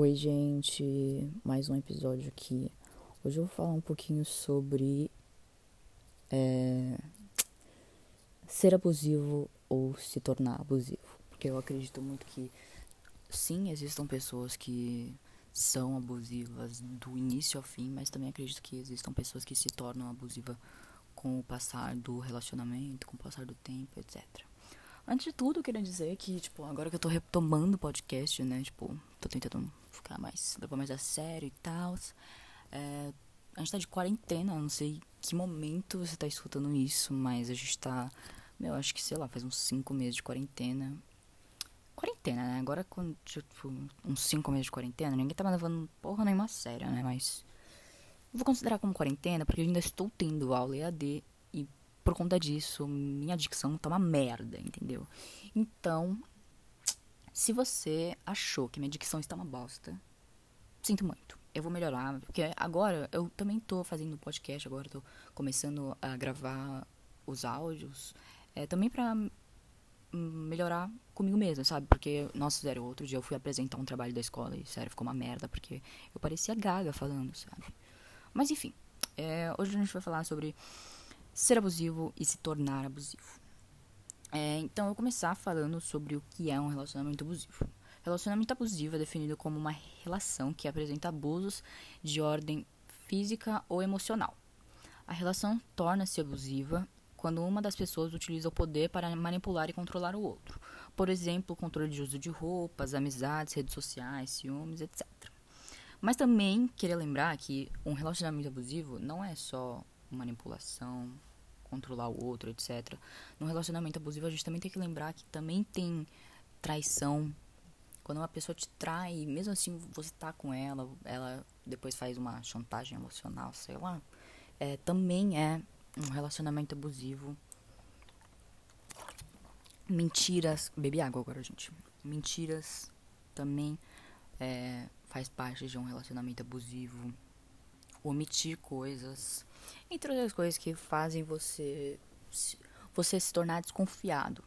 Oi, gente, mais um episódio aqui. Hoje eu vou falar um pouquinho sobre é, ser abusivo ou se tornar abusivo. Porque eu acredito muito que, sim, existam pessoas que são abusivas do início ao fim, mas também acredito que existam pessoas que se tornam abusivas com o passar do relacionamento, com o passar do tempo, etc. Antes de tudo, eu queria dizer que, tipo, agora que eu tô retomando o podcast, né, tipo, tô tentando ficar mais, levar mais a sério e tal. É, a gente tá de quarentena, não sei que momento você tá escutando isso, mas a gente tá, meu, acho que, sei lá, faz uns cinco meses de quarentena. Quarentena, né? Agora, quando, tipo, uns cinco meses de quarentena, ninguém tá levando porra nenhuma séria, né? Mas vou considerar como quarentena porque eu ainda estou tendo aula EAD e por conta disso, minha dicção tá uma merda, entendeu? Então, se você achou que minha dicção está uma bosta, sinto muito. Eu vou melhorar, porque agora eu também tô fazendo podcast, agora tô começando a gravar os áudios, é, também pra melhorar comigo mesma, sabe? Porque, nossa, sério, outro dia eu fui apresentar um trabalho da escola e, sério, ficou uma merda, porque eu parecia gaga falando, sabe? Mas, enfim, é, hoje a gente vai falar sobre ser abusivo e se tornar abusivo. É, então, eu vou começar falando sobre o que é um relacionamento abusivo. Relacionamento abusivo é definido como uma relação que apresenta abusos de ordem física ou emocional. A relação torna-se abusiva quando uma das pessoas utiliza o poder para manipular e controlar o outro. Por exemplo, controle de uso de roupas, amizades, redes sociais, ciúmes, etc. Mas também queria lembrar que um relacionamento abusivo não é só manipulação, controlar o outro, etc. No relacionamento abusivo, a gente também tem que lembrar que também tem traição. Quando uma pessoa te trai, mesmo assim você tá com ela, ela depois faz uma chantagem emocional, sei lá. É, também é um relacionamento abusivo. Mentiras. Bebi água agora, gente. Mentiras também é, faz parte de um relacionamento abusivo. Omitir coisas entre outras coisas que fazem você você se tornar desconfiado.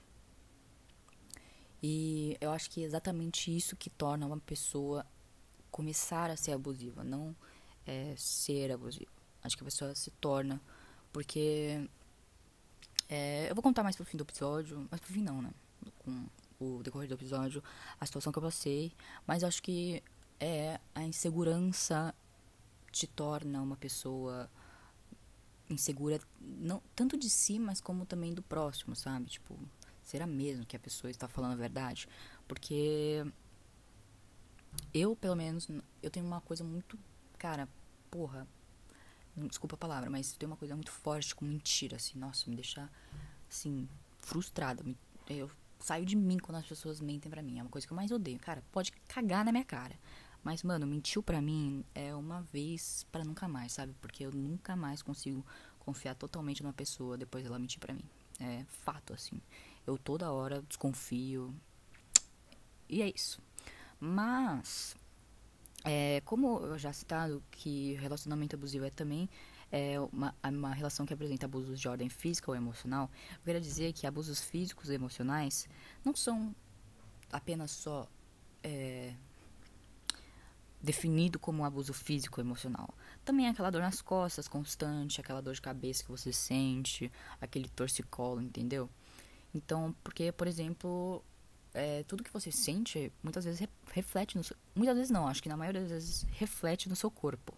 E eu acho que é exatamente isso que torna uma pessoa começar a ser abusiva, não é, ser abusiva. Acho que a pessoa se torna, porque é, eu vou contar mais pro fim do episódio, mas pro fim não, né? Com o decorrer do episódio, a situação que eu passei, mas acho que é a insegurança te torna uma pessoa insegura não tanto de si, mas como também do próximo, sabe? Tipo, será mesmo que a pessoa está falando a verdade? Porque eu, pelo menos, eu tenho uma coisa muito, cara, porra, desculpa a palavra, mas tem uma coisa muito forte com mentira, assim, nossa, me deixa assim frustrada. Eu saio de mim quando as pessoas mentem para mim, é uma coisa que eu mais odeio. Cara, pode cagar na minha cara. Mas, mano, mentiu pra mim é uma vez para nunca mais, sabe? Porque eu nunca mais consigo confiar totalmente numa pessoa depois dela mentir pra mim. É fato, assim. Eu toda hora desconfio. E é isso. Mas, é, como eu já citado que relacionamento abusivo é também é uma, uma relação que apresenta abusos de ordem física ou emocional, eu quero dizer que abusos físicos e emocionais não são apenas só é, definido como um abuso físico ou emocional. Também aquela dor nas costas constante, aquela dor de cabeça que você sente, aquele torcicolo, entendeu? Então, porque, por exemplo, é, tudo que você sente muitas vezes reflete no seu, muitas vezes não, acho que na maioria das vezes reflete no seu corpo.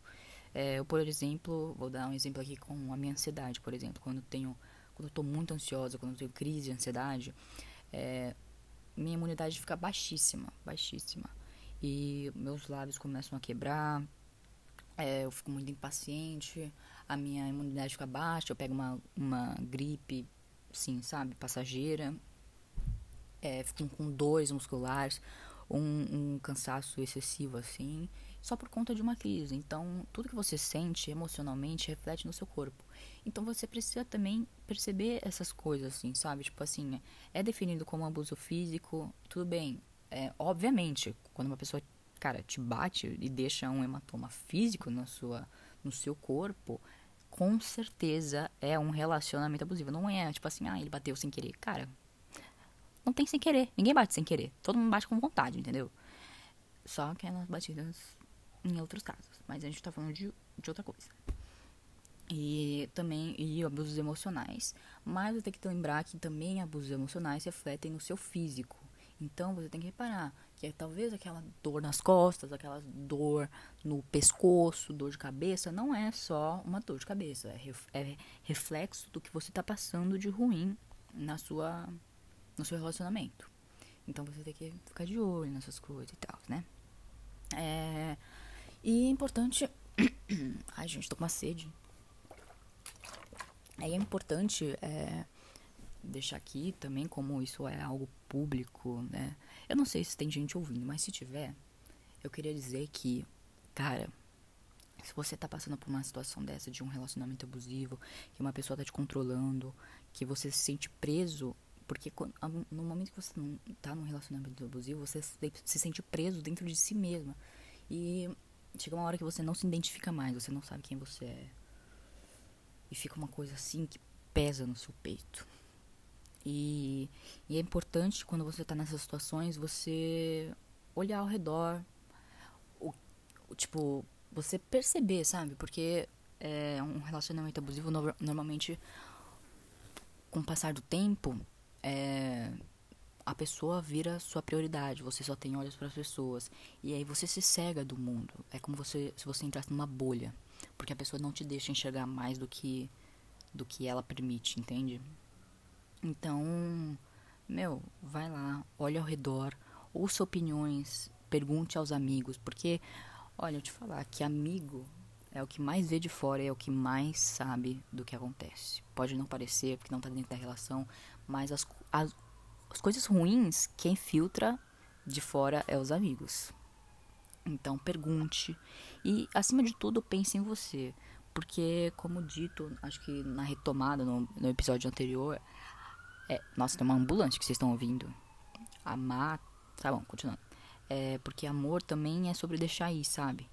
É, eu, por exemplo, vou dar um exemplo aqui com a minha ansiedade, por exemplo, quando eu tenho, quando eu tô muito ansiosa, quando eu tenho crise de ansiedade, é, minha imunidade fica baixíssima, baixíssima e meus lábios começam a quebrar, é, eu fico muito impaciente, a minha imunidade fica baixa, eu pego uma, uma gripe, sim, sabe, passageira, é, fico com dores musculares, um, um cansaço excessivo, assim, só por conta de uma crise. Então, tudo que você sente emocionalmente reflete no seu corpo. Então, você precisa também perceber essas coisas, assim, sabe? Tipo assim, é definido como abuso físico, tudo bem, é, obviamente, quando uma pessoa, cara, te bate e deixa um hematoma físico na sua, no seu corpo, com certeza é um relacionamento abusivo. Não é tipo assim, ah, ele bateu sem querer. Cara, não tem sem querer. Ninguém bate sem querer. Todo mundo bate com vontade, entendeu? só aquelas batidas em outros casos. Mas a gente tá falando de, de outra coisa. E também e abusos emocionais. Mas você tem que lembrar que também abusos emocionais refletem no seu físico. Então você tem que reparar que é, talvez aquela dor nas costas, aquela dor no pescoço, dor de cabeça, não é só uma dor de cabeça, é, ref, é reflexo do que você está passando de ruim na sua, no seu relacionamento. Então você tem que ficar de olho nessas coisas e tal, né? É, e é importante. Ai, gente, tô com uma sede. Aí é importante é, deixar aqui também, como isso é algo público, né? Eu não sei se tem gente ouvindo, mas se tiver, eu queria dizer que, cara, se você tá passando por uma situação dessa, de um relacionamento abusivo, que uma pessoa tá te controlando, que você se sente preso, porque quando, no momento que você não tá num relacionamento abusivo, você se sente preso dentro de si mesma. E chega uma hora que você não se identifica mais, você não sabe quem você é. E fica uma coisa assim que pesa no seu peito. E, e é importante quando você está nessas situações você olhar ao redor, o, o, tipo, você perceber, sabe? Porque é, um relacionamento abusivo no, normalmente, com o passar do tempo, é, a pessoa vira sua prioridade. Você só tem olhos para as pessoas e aí você se cega do mundo. É como você se você entrasse numa bolha, porque a pessoa não te deixa enxergar mais do que do que ela permite, entende? Então, meu, vai lá, olha ao redor, ouça opiniões, pergunte aos amigos, porque, olha, eu te falar que amigo é o que mais vê de fora, é o que mais sabe do que acontece. Pode não parecer, porque não tá dentro da relação, mas as, as, as coisas ruins, quem filtra de fora é os amigos. Então pergunte e, acima de tudo, pense em você. Porque, como dito, acho que na retomada, no, no episódio anterior, é, nossa, tem uma ambulante que vocês estão ouvindo. Amar. Tá bom, continuando. É, porque amor também é sobre deixar ir, sabe?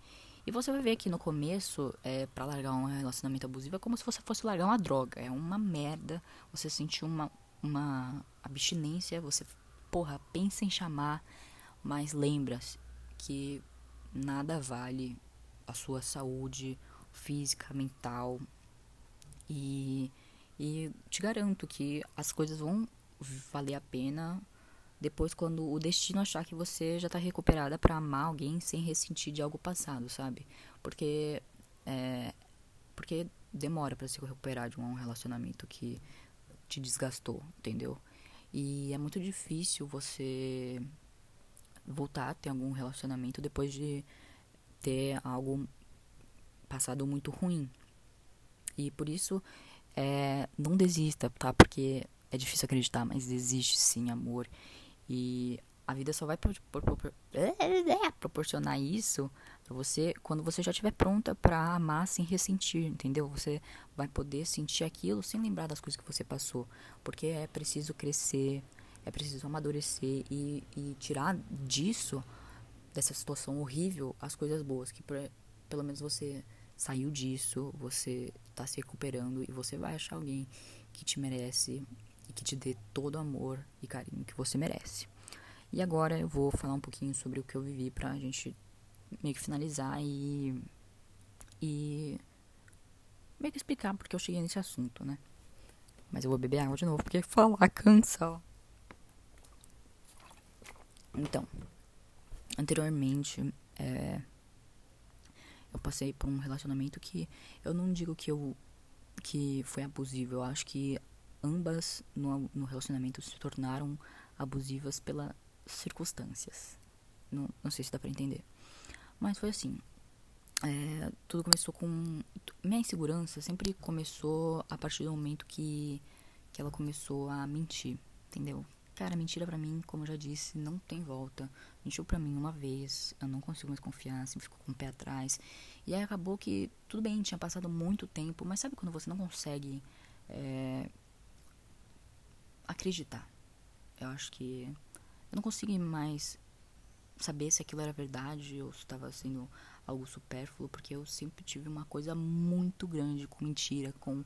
E você vai ver que no começo, é, para largar um relacionamento abusivo, é como se você fosse largar uma droga. É uma merda. Você sentir uma, uma abstinência. Você, porra, pensa em chamar. Mas lembra que nada vale a sua saúde física, mental. E e te garanto que as coisas vão valer a pena depois quando o destino achar que você já está recuperada para amar alguém sem ressentir de algo passado, sabe? Porque é, porque demora para se recuperar de um relacionamento que te desgastou, entendeu? E é muito difícil você voltar a ter algum relacionamento depois de ter algo passado muito ruim. E por isso é, não desista, tá? Porque é difícil acreditar, mas existe sim amor. E a vida só vai pro, pro, pro, é, proporcionar isso pra você quando você já estiver pronta para amar sem ressentir, entendeu? Você vai poder sentir aquilo sem lembrar das coisas que você passou. Porque é preciso crescer, é preciso amadurecer e, e tirar disso, dessa situação horrível, as coisas boas. Que pelo menos você saiu disso, você está se recuperando e você vai achar alguém que te merece e que te dê todo o amor e carinho que você merece. E agora eu vou falar um pouquinho sobre o que eu vivi pra gente meio que finalizar e e meio que explicar porque eu cheguei nesse assunto, né? Mas eu vou beber água de novo porque falar cansa. Então, anteriormente, é, eu passei por um relacionamento que eu não digo que eu que foi abusivo, eu acho que ambas no, no relacionamento se tornaram abusivas pelas circunstâncias. Não, não sei se dá pra entender. Mas foi assim. É, tudo começou com. Minha insegurança sempre começou a partir do momento que, que ela começou a mentir, entendeu? Cara, mentira pra mim, como eu já disse, não tem volta. Mentiu pra mim uma vez, eu não consigo mais confiar, sempre fico com o pé atrás. E aí acabou que, tudo bem, tinha passado muito tempo, mas sabe quando você não consegue é, acreditar? Eu acho que eu não consegui mais saber se aquilo era verdade ou se estava sendo algo supérfluo, porque eu sempre tive uma coisa muito grande com mentira, com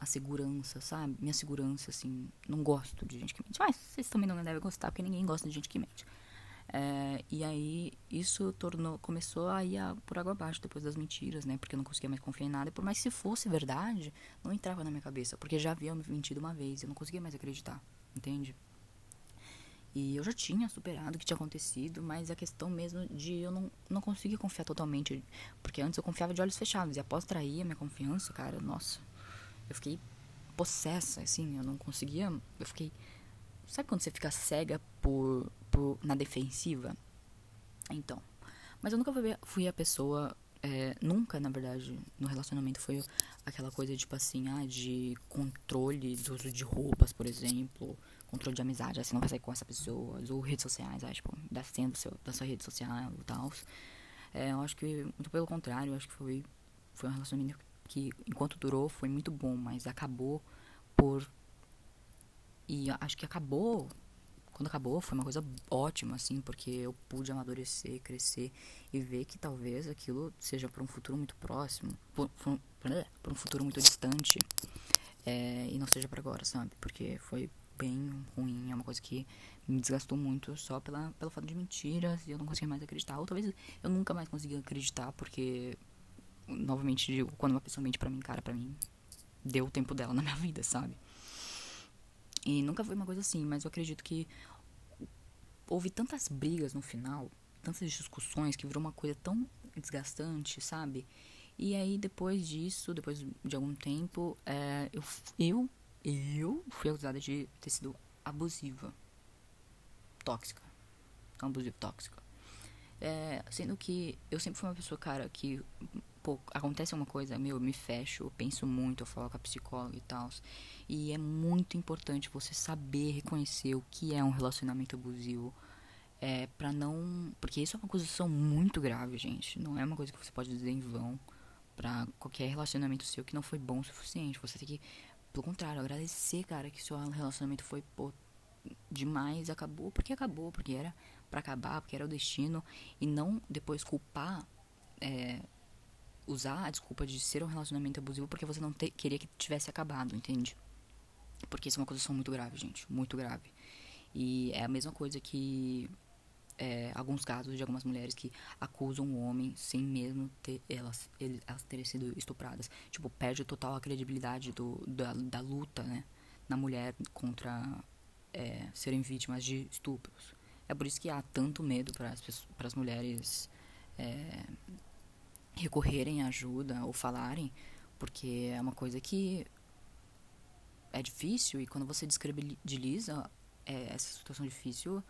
a segurança, sabe? Minha segurança, assim, não gosto de gente que mente. Mas vocês também não devem gostar, porque ninguém gosta de gente que mente. É, e aí isso tornou, começou a ir por água abaixo depois das mentiras, né? Porque eu não conseguia mais confiar em nada. E por mais que se fosse verdade, não entrava na minha cabeça. Porque já havia me mentido uma vez, eu não conseguia mais acreditar, entende? E eu já tinha superado o que tinha acontecido, mas a questão mesmo de eu não, não conseguir confiar totalmente. Porque antes eu confiava de olhos fechados. E após trair a minha confiança, cara, nossa, eu fiquei possessa, assim, eu não conseguia. Eu fiquei. Sabe quando você fica cega por, por na defensiva? Então. Mas eu nunca fui a pessoa. É, nunca, na verdade, no relacionamento foi aquela coisa tipo assim, ah, de controle do uso de roupas, por exemplo controle de amizade, assim, não vai sair com essa pessoa, ou redes sociais, ah, tipo, da senha seu, da sua rede social e tal. É, eu acho que, muito pelo contrário, eu acho que foi, foi um relacionamento que, enquanto durou, foi muito bom, mas acabou por. E acho que acabou. Quando acabou, foi uma coisa ótima, assim, porque eu pude amadurecer, crescer e ver que talvez aquilo seja para um futuro muito próximo, para um futuro muito distante, é, e não seja para agora, sabe? Porque foi bem ruim, é uma coisa que me desgastou muito só pela, pelo fato de mentiras e eu não conseguia mais acreditar. Ou talvez eu nunca mais conseguia acreditar, porque, novamente digo, quando uma pessoa mente pra mim, cara, pra mim, deu o tempo dela na minha vida, sabe? E nunca foi uma coisa assim, mas eu acredito que houve tantas brigas no final, tantas discussões, que virou uma coisa tão desgastante, sabe? E aí, depois disso, depois de algum tempo, é, eu, eu eu fui acusada de ter sido abusiva. Tóxica. Abusiva, tóxica. É, sendo que eu sempre fui uma pessoa, cara, que pô, acontece uma coisa, meu, eu me fecho, eu penso muito, eu falo com a psicóloga e tal. E é muito importante você saber reconhecer o que é um relacionamento abusivo. É, pra não. Porque isso é uma acusação muito grave, gente. Não é uma coisa que você pode dizer em vão pra qualquer relacionamento seu que não foi bom o suficiente. Você tem que pelo contrário, agradecer, cara, que seu relacionamento foi, pô, demais, acabou porque acabou, porque era para acabar, porque era o destino, e não depois culpar, é, usar a desculpa de ser um relacionamento abusivo porque você não te, queria que tivesse acabado, entende? Porque isso é uma acusação muito grave, gente, muito grave. E é a mesma coisa que é, alguns casos de algumas mulheres que acusam o homem sem mesmo ter elas, elas terem sido estupradas. Tipo, perde total a credibilidade do, da, da luta, né? Na mulher contra é, serem vítimas de estupros. É por isso que há tanto medo para as mulheres é, recorrerem à ajuda ou falarem, porque é uma coisa que é difícil e quando você descredibiliza é, essa situação difícil,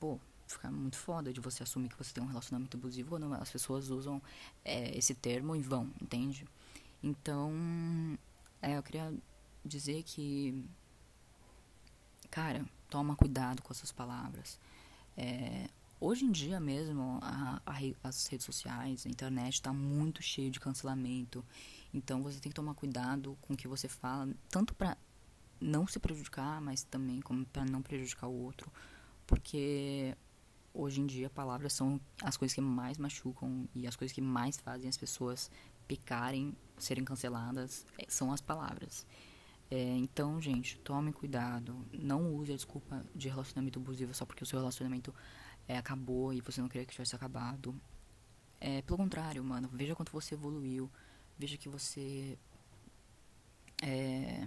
pô, fica muito foda de você assumir que você tem um relacionamento abusivo quando as pessoas usam é, esse termo em vão, entende? Então, é, eu queria dizer que, cara, toma cuidado com as suas palavras. É, hoje em dia mesmo, a, a, as redes sociais, a internet está muito cheio de cancelamento. Então, você tem que tomar cuidado com o que você fala, tanto para não se prejudicar, mas também como para não prejudicar o outro. Porque hoje em dia palavras são as coisas que mais machucam e as coisas que mais fazem as pessoas pecarem, serem canceladas, é, são as palavras. É, então, gente, tome cuidado. Não use a desculpa de relacionamento abusivo só porque o seu relacionamento é, acabou e você não queria que tivesse acabado. É, pelo contrário, mano, veja quanto você evoluiu. Veja que você é,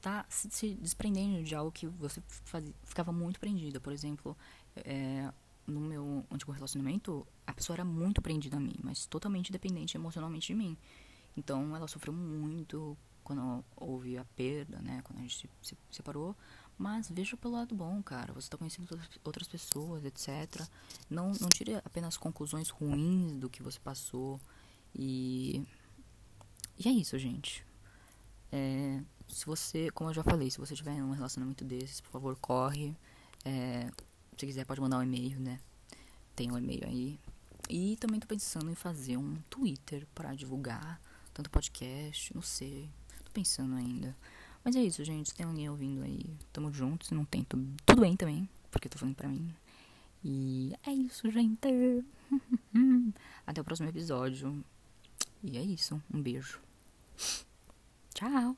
tá se, se, desprendendo de algo que você ficava muito prendida. Por exemplo, é, no meu antigo relacionamento, a pessoa era muito prendida a mim, mas totalmente dependente emocionalmente de mim. Então ela sofreu muito quando houve a perda, né? Quando a gente se separou. Mas veja pelo lado bom, cara. Você está conhecendo outras pessoas, etc. Não, não tire apenas conclusões ruins do que você passou. E. E é isso, gente. É, se você, como eu já falei, se você tiver um relacionamento desses, por favor, corre. É, se quiser, pode mandar um e-mail, né? Tem um e-mail aí. E também tô pensando em fazer um Twitter para divulgar tanto podcast, não sei. Tô pensando ainda. Mas é isso, gente. Se tem alguém ouvindo aí, tamo juntos. Se não tem, tudo, tudo bem também. Porque tô falando pra mim. E é isso, gente. Até o próximo episódio. E é isso. Um beijo. Tchau.